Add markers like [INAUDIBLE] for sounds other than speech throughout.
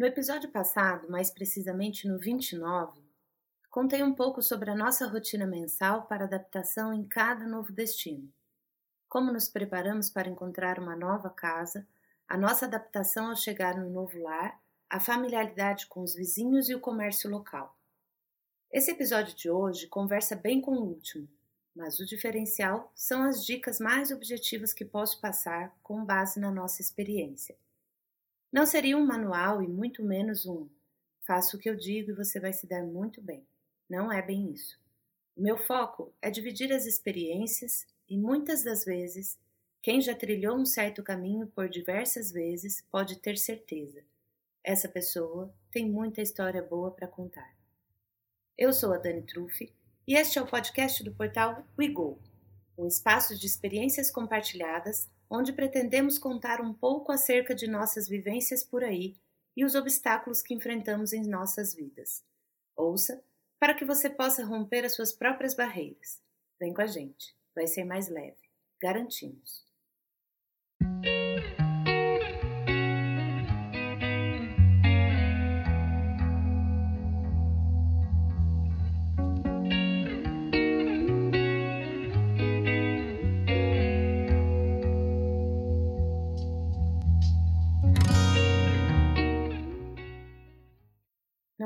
No episódio passado, mais precisamente no 29, contei um pouco sobre a nossa rotina mensal para adaptação em cada novo destino. Como nos preparamos para encontrar uma nova casa, a nossa adaptação ao chegar no novo lar, a familiaridade com os vizinhos e o comércio local. Esse episódio de hoje conversa bem com o último, mas o diferencial são as dicas mais objetivas que posso passar com base na nossa experiência. Não seria um manual e muito menos um faça o que eu digo e você vai se dar muito bem. Não é bem isso. O meu foco é dividir as experiências e muitas das vezes, quem já trilhou um certo caminho por diversas vezes pode ter certeza. Essa pessoa tem muita história boa para contar. Eu sou a Dani Truffi e este é o podcast do portal WeGo, um espaço de experiências compartilhadas onde pretendemos contar um pouco acerca de nossas vivências por aí e os obstáculos que enfrentamos em nossas vidas. Ouça para que você possa romper as suas próprias barreiras. Vem com a gente, vai ser mais leve, garantimos.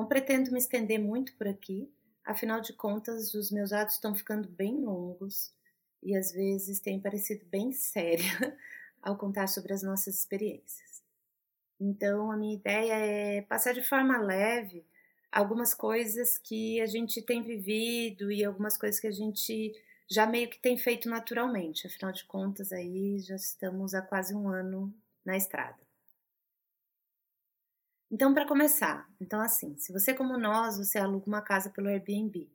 Não pretendo me estender muito por aqui, afinal de contas, os meus atos estão ficando bem longos e às vezes tem parecido bem séria [LAUGHS] ao contar sobre as nossas experiências. Então, a minha ideia é passar de forma leve algumas coisas que a gente tem vivido e algumas coisas que a gente já meio que tem feito naturalmente. Afinal de contas, aí já estamos há quase um ano na estrada. Então, para começar, então assim, se você como nós, você aluga uma casa pelo Airbnb.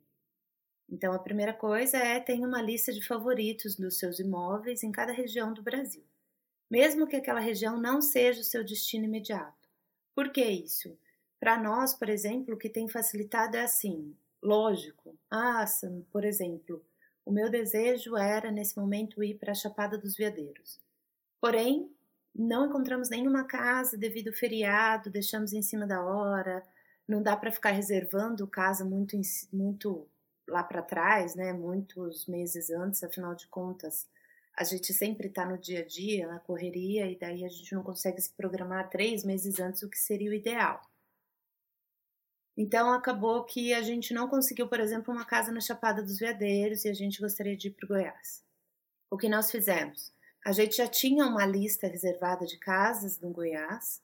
Então, a primeira coisa é ter uma lista de favoritos dos seus imóveis em cada região do Brasil, mesmo que aquela região não seja o seu destino imediato. Por que isso? Para nós, por exemplo, o que tem facilitado é assim, lógico. Ah, por exemplo, o meu desejo era nesse momento ir para a Chapada dos Veadeiros. Porém, não encontramos nenhuma casa devido ao feriado, deixamos em cima da hora, não dá para ficar reservando casa muito, muito lá para trás, né? Muitos meses antes, afinal de contas, a gente sempre está no dia a dia, na correria, e daí a gente não consegue se programar três meses antes, o que seria o ideal. Então acabou que a gente não conseguiu, por exemplo, uma casa na Chapada dos Veadeiros e a gente gostaria de ir para Goiás. O que nós fizemos? A gente já tinha uma lista reservada de casas no Goiás,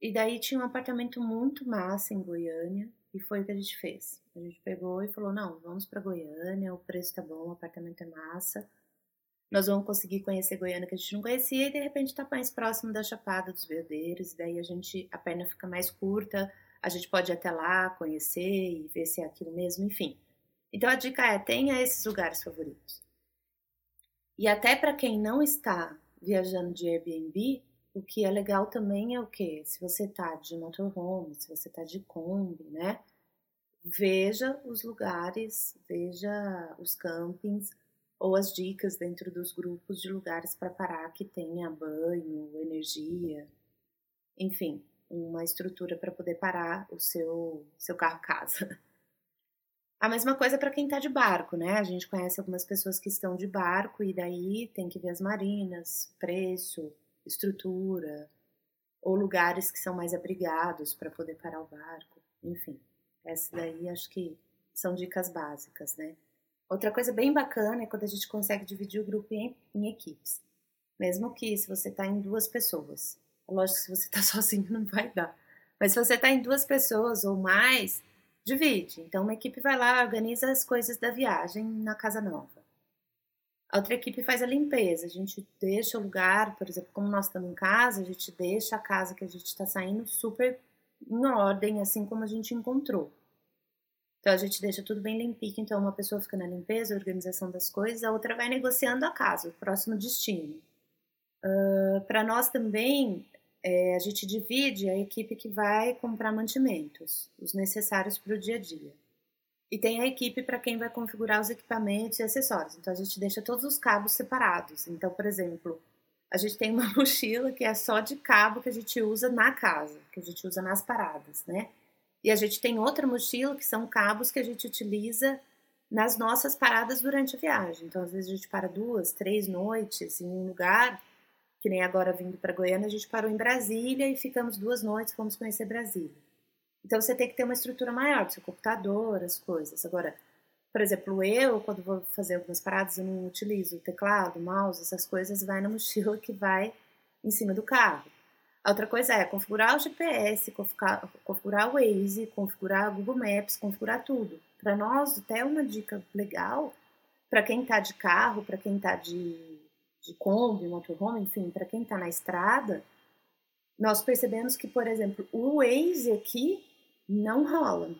e daí tinha um apartamento muito massa em Goiânia, e foi o que a gente fez. A gente pegou e falou: não, vamos para Goiânia, o preço tá bom, o apartamento é massa. Nós vamos conseguir conhecer Goiânia que a gente não conhecia, e de repente tá mais próximo da Chapada dos Veadeiros, e daí a gente, a perna fica mais curta, a gente pode ir até lá, conhecer e ver se é aquilo mesmo, enfim. Então a dica é: tenha esses lugares favoritos. E até para quem não está viajando de Airbnb, o que é legal também é o que? Se você tá de motorhome, se você tá de Kombi, né? Veja os lugares, veja os campings ou as dicas dentro dos grupos de lugares para parar que tenha banho, energia, enfim, uma estrutura para poder parar o seu, seu carro-casa. [LAUGHS] A mesma coisa para quem está de barco, né? A gente conhece algumas pessoas que estão de barco e daí tem que ver as marinas, preço, estrutura, ou lugares que são mais abrigados para poder parar o barco. Enfim, essa daí acho que são dicas básicas, né? Outra coisa bem bacana é quando a gente consegue dividir o grupo em, em equipes. Mesmo que se você está em duas pessoas. Lógico que se você está [LAUGHS] sozinho não vai dar. Mas se você está em duas pessoas ou mais, divide. Então, uma equipe vai lá, organiza as coisas da viagem na casa nova. A outra equipe faz a limpeza. A gente deixa o lugar, por exemplo, como nós estamos em casa, a gente deixa a casa que a gente está saindo super em ordem, assim como a gente encontrou. Então a gente deixa tudo bem limpinho. Então uma pessoa fica na limpeza, organização das coisas, a outra vai negociando a casa, o próximo destino. Uh, Para nós também é, a gente divide a equipe que vai comprar mantimentos, os necessários para o dia a dia. E tem a equipe para quem vai configurar os equipamentos e acessórios. Então a gente deixa todos os cabos separados. Então, por exemplo, a gente tem uma [LAUGHS] mochila que é só de cabo que a gente usa na casa, que a gente usa nas paradas, né? E a gente tem outra mochila que são cabos que a gente utiliza nas nossas paradas durante a viagem. Então, às vezes a gente para duas, três noites em um lugar, que nem agora vindo para Goiânia, a gente parou em Brasília e ficamos duas noites, fomos conhecer Brasília. Então, você tem que ter uma estrutura maior, seu computador, as coisas. Agora, por exemplo, eu, quando vou fazer algumas paradas, eu não utilizo teclado, mouse, essas coisas, vai na mochila que vai em cima do carro. A outra coisa é configurar o GPS, configurar, configurar o Waze, configurar o Google Maps, configurar tudo. Para nós, até uma dica legal, para quem está de carro, para quem está de, de Kombi, motorhome, enfim, para quem está na estrada, nós percebemos que, por exemplo, o Waze aqui não rola.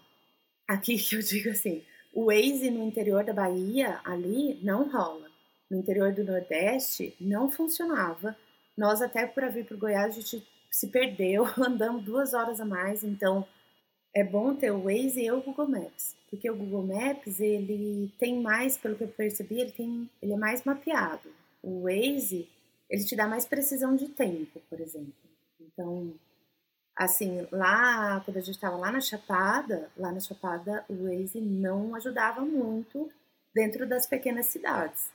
Aqui que eu digo assim, o Waze no interior da Bahia, ali, não rola. No interior do Nordeste, não funcionava. Nós, até para vir para o Goiás, a gente se perdeu, [LAUGHS] andamos duas horas a mais. Então, é bom ter o Waze e o Google Maps. Porque o Google Maps, ele tem mais, pelo que eu percebi, ele, tem, ele é mais mapeado. O Waze, ele te dá mais precisão de tempo, por exemplo. Então, assim, lá, quando a gente estava lá na Chapada, lá na Chapada, o Waze não ajudava muito dentro das pequenas cidades.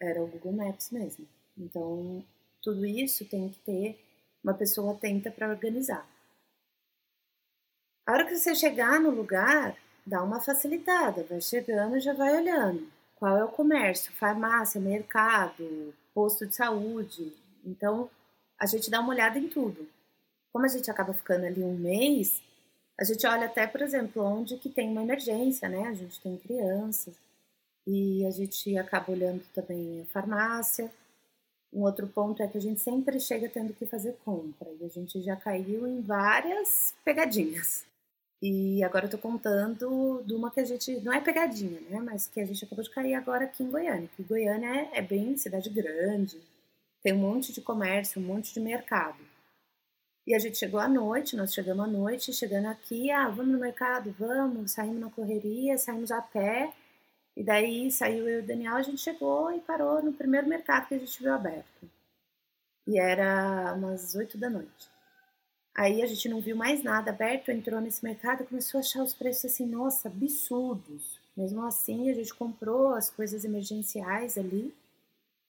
Era o Google Maps mesmo. Então, tudo isso tem que ter uma pessoa atenta para organizar. A hora que você chegar no lugar, dá uma facilitada, vai chegando já vai olhando. Qual é o comércio, farmácia, mercado, posto de saúde. Então, a gente dá uma olhada em tudo como a gente acaba ficando ali um mês, a gente olha até, por exemplo, onde que tem uma emergência, né? A gente tem crianças e a gente acaba olhando também a farmácia. Um outro ponto é que a gente sempre chega tendo que fazer compra e a gente já caiu em várias pegadinhas. E agora eu tô contando de uma que a gente. Não é pegadinha, né? Mas que a gente acabou de cair agora aqui em Goiânia. Que Goiânia é, é bem cidade grande, tem um monte de comércio, um monte de mercado. E a gente chegou à noite, nós chegamos à noite, chegando aqui, ah, vamos no mercado, vamos, saímos na correria, saímos a pé. E daí saiu eu e o Daniel, a gente chegou e parou no primeiro mercado que a gente viu aberto. E era umas oito da noite. Aí a gente não viu mais nada aberto, entrou nesse mercado e começou a achar os preços assim, nossa, absurdos. Mesmo assim, a gente comprou as coisas emergenciais ali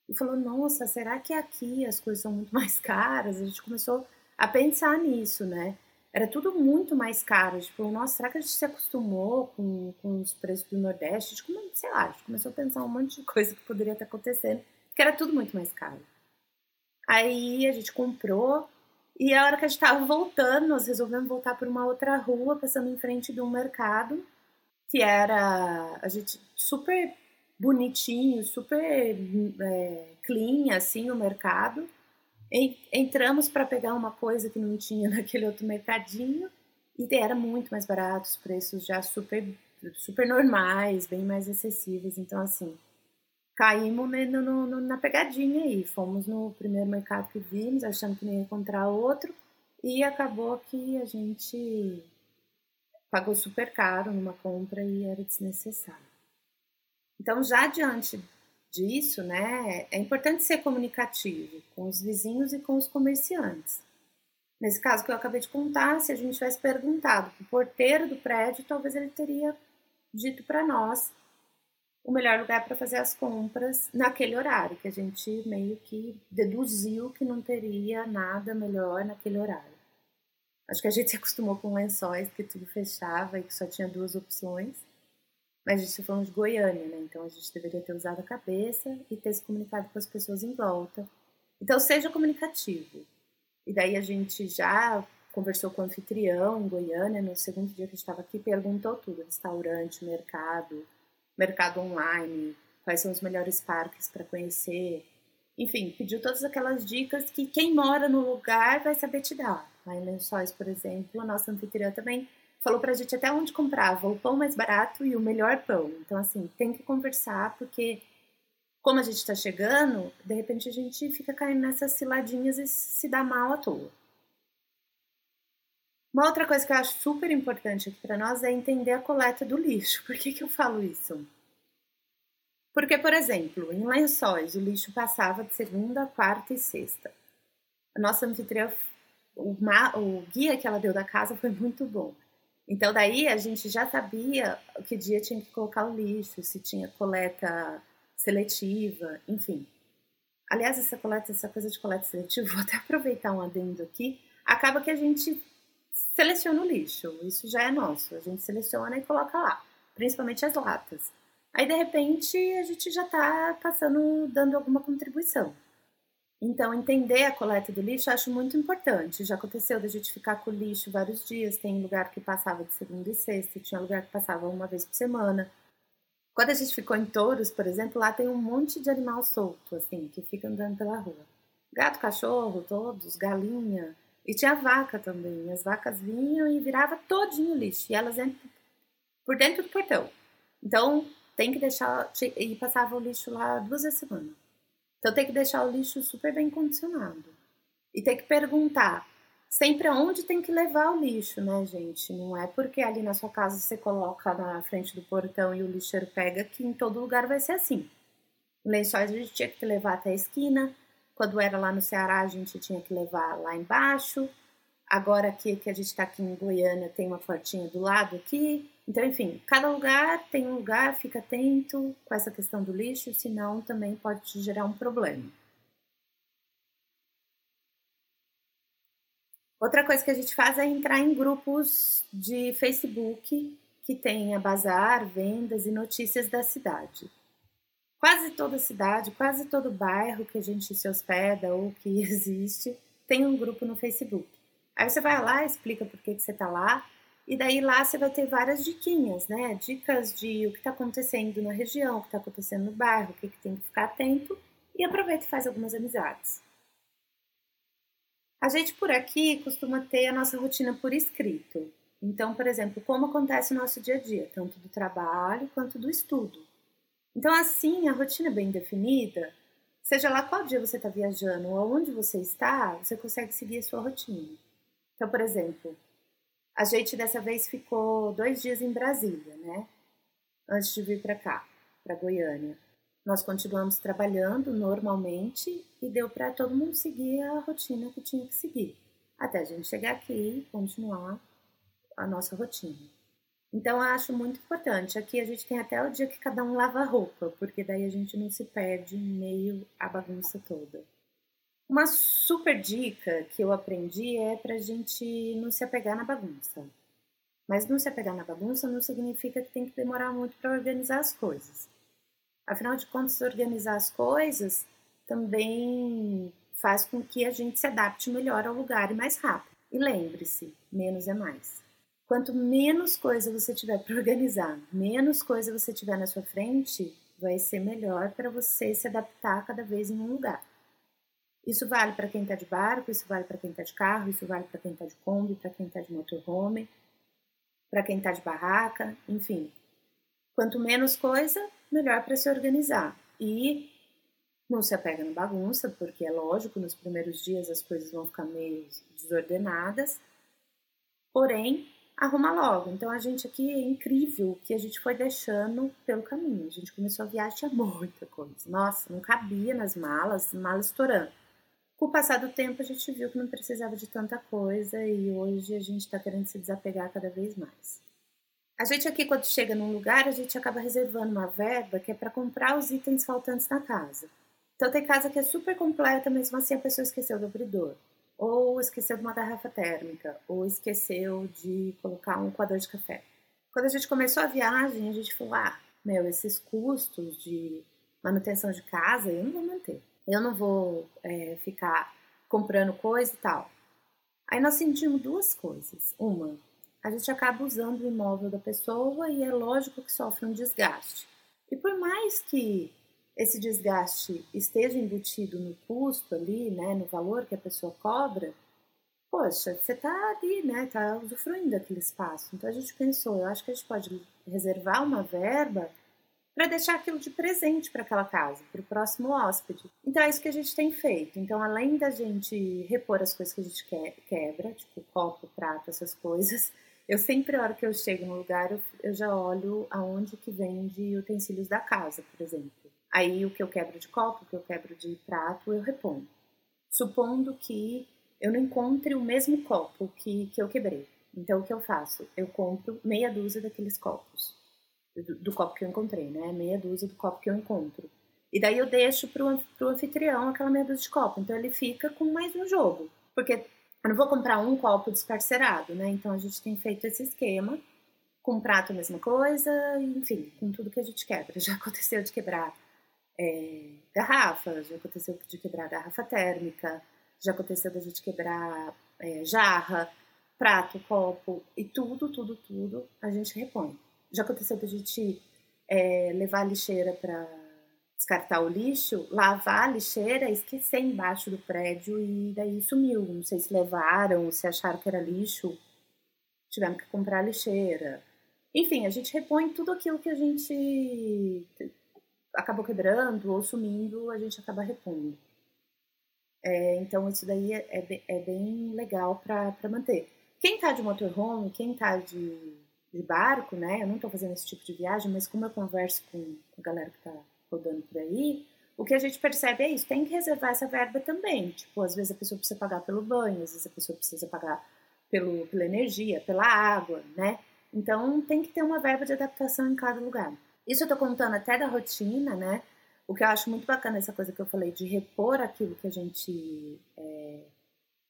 e falou, nossa, será que aqui as coisas são muito [LAUGHS] mais caras? A gente começou a pensar nisso, né? Era tudo muito mais caro. Tipo, nossa, será que a gente se acostumou com, com os preços do Nordeste? A gente, sei lá, a gente começou a pensar um monte de coisa que poderia estar acontecendo, porque era tudo muito mais caro. Aí a gente comprou, e a hora que a gente estava voltando, nós resolvemos voltar por uma outra rua, passando em frente de um mercado, que era a gente super bonitinho, super é, clean, assim, o mercado. Entramos para pegar uma coisa que não tinha [LAUGHS] naquele outro mercadinho e era muito mais barato, os preços já super, super normais, bem mais acessíveis. Então, assim, caímos no, no, no, na pegadinha aí. Fomos no primeiro mercado que vimos, achando que não ia encontrar outro, e acabou que a gente pagou super caro numa compra e era desnecessário. Então, já diante disso, né, é importante ser comunicativo com os vizinhos e com os comerciantes. Nesse caso que eu acabei de contar, se a gente tivesse perguntado para o porteiro do prédio, talvez ele teria dito para nós o melhor lugar para fazer as compras naquele horário, que a gente meio que deduziu que não teria nada melhor naquele horário. Acho que a gente [LAUGHS] se acostumou com lençóis, que tudo fechava e que só tinha duas opções. Mas a gente está falando de Goiânia, né? Então a gente deveria ter usado a cabeça e ter se comunicado com as pessoas em volta. Então seja comunicativo. E daí a gente já conversou com o anfitrião em Goiânia, no segundo dia que a gente estava aqui, perguntou tudo: restaurante, mercado, mercado online, quais são os melhores parques para conhecer. Enfim, pediu todas aquelas dicas que quem mora no lugar vai saber te dar. Lá em Lençóis, por exemplo, a nossa anfitriã também falou pra gente até onde comprava o pão mais barato e o melhor pão. Então, assim, tem que conversar, porque como a gente está chegando, de repente a gente fica caindo nessas ciladinhas e se dá mal à toa. Uma outra coisa que eu acho super importante aqui para nós é entender a coleta do lixo. Por que, que eu falo isso? Porque, por exemplo, em lençóis o lixo passava de segunda, quarta e sexta. A nossa anfitriã, o, o guia que ela deu da casa foi muito bom. Então, daí a gente já sabia que dia tinha que colocar o lixo, se tinha coleta seletiva, enfim. Aliás, essa coleta, essa coisa de coleta seletiva, [LAUGHS] vou até aproveitar um adendo aqui. Acaba que a gente seleciona o lixo, isso já é nosso, a gente seleciona e coloca lá, principalmente as latas. Aí, de repente, a gente já está passando, dando alguma contribuição. Então, entender a coleta do lixo eu acho muito importante. Já aconteceu da gente ficar com o lixo vários dias, tem lugar que passava de segunda e sexta, tinha lugar que passava uma vez por semana. Quando a gente ficou em Touros, por exemplo, lá tem um monte de animal solto, assim, que fica andando pela rua. Gato, cachorro, todos, galinha. E tinha vaca também. As vacas vinham e virava todinho lixo. E elas entram por dentro do portão. Então, tem que deixar... E passava o lixo lá duas vezes semana. Então tem que deixar o lixo super bem condicionado. E tem que perguntar sempre aonde tem que levar o lixo, né, gente? Não é porque ali na sua casa você coloca na frente do portão e o lixeiro pega que em todo lugar vai ser assim. Lençóis a gente tinha que levar até a esquina. Quando era lá no Ceará, a gente tinha que levar lá embaixo. Agora aqui que a gente está aqui em Goiânia tem uma portinha do lado aqui. Então, enfim, cada lugar tem um lugar, fica atento com essa questão do lixo, senão também pode te gerar um problema. Outra coisa que a gente faz é entrar em grupos de Facebook que tenha bazar, vendas e notícias da cidade. Quase toda cidade, quase todo bairro que a gente se hospeda ou que [LAUGHS] existe, tem um grupo no Facebook. Aí você vai lá, explica por que, que você está lá, e daí lá você vai ter várias diquinhas, né? Dicas de o que está acontecendo na região, o que está acontecendo no bairro, o que, que tem que ficar atento, e aproveita e faz algumas amizades. A gente por aqui costuma ter a nossa rotina por escrito. Então, por exemplo, como acontece o nosso dia a dia, tanto do trabalho quanto do estudo. Então, assim, a rotina bem definida, seja lá qual dia você está viajando ou aonde você está, você consegue seguir a sua rotina. Então, por exemplo, a gente dessa vez ficou dois dias em Brasília, né? Antes de vir para cá, para Goiânia. Nós continuamos trabalhando normalmente e deu para todo mundo seguir a rotina que tinha que seguir, até a gente chegar aqui e continuar a nossa rotina. Então, eu acho muito importante. Aqui a gente tem até o dia que cada um lava a roupa, porque daí a gente não se perde meio a bagunça toda. Uma super dica que eu aprendi é para a gente não se apegar na bagunça. Mas não se apegar na bagunça não significa que tem que demorar muito para organizar as coisas. Afinal de contas, organizar as coisas também faz com que a gente se adapte melhor ao lugar e mais rápido. E lembre-se, menos é mais. Quanto menos coisa você tiver para organizar, menos coisa você tiver na sua frente, vai ser melhor para você se adaptar cada vez em um lugar. Isso vale para quem está de barco, isso vale para quem está de carro, isso vale para quem está de Kombi, para quem está de motorhome, para quem está de barraca, enfim. Quanto menos coisa, melhor para se organizar. E não se apega na bagunça, porque é lógico, nos primeiros dias as coisas vão ficar meio desordenadas. Porém, arruma logo. Então a gente aqui é incrível que a gente foi deixando pelo caminho. A gente começou a viagem, tinha muita coisa. Nossa, não cabia nas malas, malas estourando. Com o passar do tempo, a gente viu que não precisava de tanta coisa e hoje a gente está querendo se desapegar cada vez mais. A gente aqui, quando chega num lugar, a gente acaba reservando uma verba que é para comprar os itens faltantes na casa. Então, tem casa que é super completa, mesmo assim a pessoa esqueceu do abridor, ou esqueceu de uma garrafa térmica, ou esqueceu de colocar um coador de café. Quando a gente começou a viagem, a gente falou: ah, meu, esses custos de manutenção de casa eu não vou manter eu não vou é, ficar comprando coisa e tal. Aí nós sentimos duas coisas. Uma, a gente acaba usando o imóvel da pessoa e é lógico que sofre um desgaste. E por mais que esse desgaste esteja embutido no custo ali, né, no valor que a pessoa cobra, poxa, você está ali, né, está usufruindo daquele espaço. Então a gente pensou, eu acho que a gente pode reservar uma verba para deixar aquilo de presente para aquela casa, para o próximo hóspede. Então é isso que a gente tem feito. Então, além da gente repor as coisas que a gente quebra, tipo copo, prato, essas coisas, [LAUGHS] Eu sempre, a hora que eu chego no lugar, eu, eu já olho aonde que vende utensílios da casa, por exemplo. Aí o que eu quebro de copo, o que eu quebro de prato, eu reponho. Supondo que eu não encontre o mesmo copo que, que eu quebrei. Então o que eu faço? Eu compro meia dúzia daqueles copos. Do, do copo que eu encontrei, né? Meia dúzia do copo que eu encontro. E daí eu deixo pro, pro anfitrião aquela meia dúzia de copo. Então ele fica com mais um jogo. Porque eu não vou comprar um copo desparcerado, né? Então a gente tem feito esse esquema. Com prato a mesma coisa, enfim, com tudo que a gente quebra. [LAUGHS] Já aconteceu de quebrar é, garrafa, já aconteceu de quebrar garrafa térmica, já aconteceu da gente quebrar é, jarra, prato, copo e tudo, tudo, tudo a gente repõe. Já aconteceu da gente é, levar a lixeira para descartar o lixo, lavar a lixeira, esquecer embaixo do prédio e daí sumiu. Não sei se levaram, se acharam que era lixo, tivemos que comprar a lixeira. Enfim, a gente repõe tudo aquilo que a gente acabou quebrando ou sumindo, a gente acaba repondo. É, então, isso daí é, é, é bem legal para manter. Quem tá de motorhome, quem tá de, de barco, né? Eu não tô fazendo esse tipo de viagem, mas como eu converso com a galera que tá rodando por aí, o que a gente percebe é isso, tem que reservar essa verba também. Tipo, às vezes a pessoa precisa pagar pelo banho, às vezes a pessoa precisa pagar pelo, pela energia, pela água, né? Então tem que ter uma verba de adaptação em cada lugar. Isso eu tô contando até da rotina, né? O que eu acho muito bacana essa coisa que eu falei de repor aquilo que a gente é,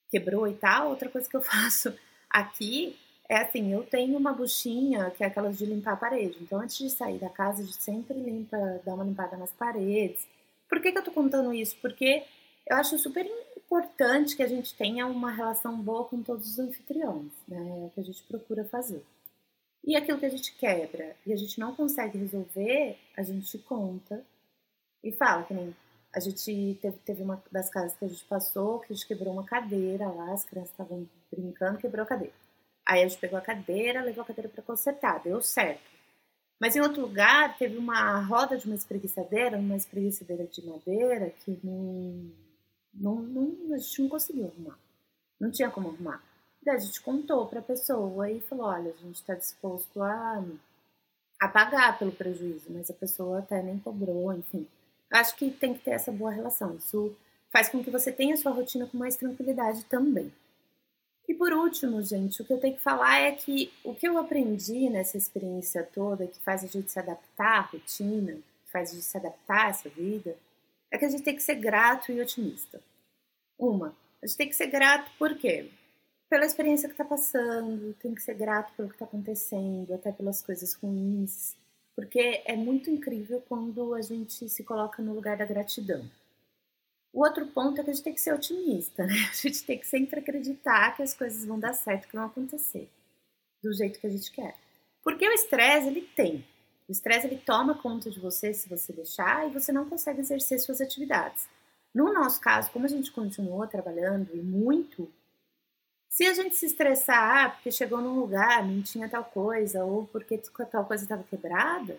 quebrou e tal. Outra coisa que eu [LAUGHS] faço aqui é assim, eu tenho uma buchinha que é aquelas de limpar a parede. Então, antes de sair da casa, a gente sempre limpa, dá uma limpada nas paredes. Por que, que eu tô contando isso? Porque eu acho super importante que a gente tenha uma relação boa com todos os anfitriões, né? É o que a gente procura fazer. E aquilo que a gente quebra e a gente não consegue resolver, a gente conta e fala que nem a gente teve, teve uma das casas que a gente passou que a gente quebrou uma cadeira lá, as crianças estavam brincando, quebrou a cadeira. Aí a gente pegou a cadeira, levou a cadeira para consertar, deu certo. Mas em outro lugar, teve uma roda de uma espreguiçadeira, uma espreguiçadeira de madeira, que não, não, não, a gente não conseguiu arrumar. Não tinha como arrumar. Daí a gente contou para a pessoa e falou: olha, a gente está disposto a, a pagar pelo prejuízo, mas a pessoa até nem cobrou, enfim. Acho que tem que ter essa boa relação. Isso faz com que você tenha a sua rotina com mais tranquilidade também. E por último, gente, o que eu tenho que falar é que o que eu aprendi nessa experiência toda, que faz a gente se adaptar à rotina, que faz a gente se adaptar a essa vida, é que a gente tem que ser grato e otimista. Uma, a gente tem que ser grato por quê? Pela experiência que está passando, tem que ser grato pelo que está acontecendo, até pelas coisas ruins, porque é muito incrível quando a gente se coloca no lugar da gratidão. O outro ponto é que a gente tem que ser otimista, né? A gente tem que sempre acreditar que as coisas vão dar certo, que vão acontecer do jeito que a gente quer. Porque o estresse, ele tem. O estresse, ele toma conta de você se você deixar e você não consegue exercer suas atividades. No nosso caso, como a gente continuou trabalhando e muito, se a gente se estressar ah, porque chegou num lugar, não tinha tal coisa, ou porque tal coisa estava quebrada,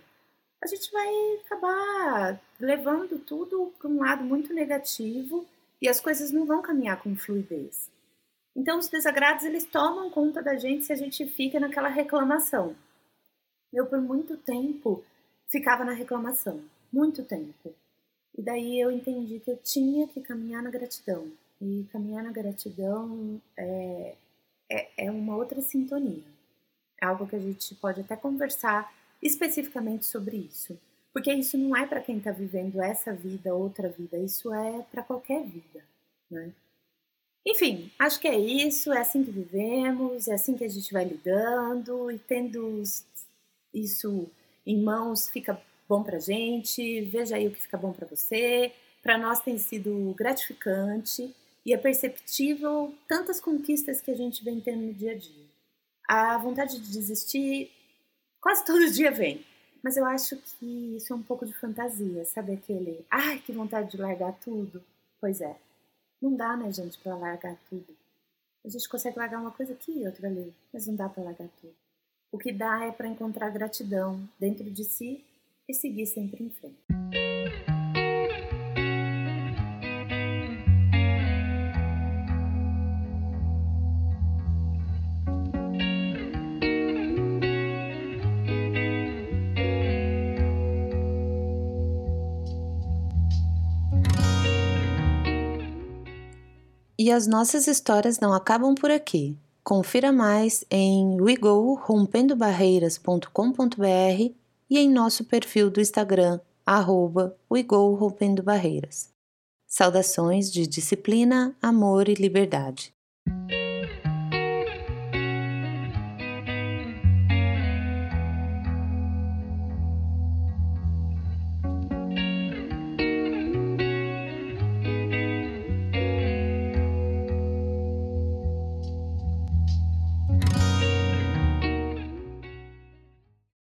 a gente vai acabar levando tudo para um lado muito negativo e as coisas não vão caminhar com fluidez. Então, os desagrados eles tomam conta da gente se a gente fica naquela reclamação. Eu, por muito tempo, ficava na reclamação muito tempo. E daí eu entendi que eu tinha que caminhar na gratidão. E caminhar na gratidão é, é, é uma outra sintonia. É algo que a gente pode até conversar especificamente sobre isso. Porque isso não é para quem está vivendo essa vida, outra vida, isso é para qualquer vida, né? Enfim, acho que é isso, é assim que vivemos, é assim que a gente vai lidando e tendo isso em mãos fica bom pra gente, veja aí o que fica bom para você. Para nós tem sido gratificante e é perceptível tantas conquistas que a gente vem tendo no dia a dia. A vontade de desistir quase todo [LAUGHS] dia vem. Mas eu acho que isso é um pouco de fantasia, sabe aquele, ai, que vontade de largar tudo. Pois é, não dá, né, gente, para largar tudo. A gente consegue largar uma coisa aqui e outra ali, mas não dá para largar tudo. O que dá é para encontrar gratidão dentro de si e seguir sempre em frente. E as nossas histórias não acabam por aqui. Confira mais em wegorompendobarreiras.com.br e em nosso perfil do Instagram, arroba. Saudações de disciplina, amor e liberdade.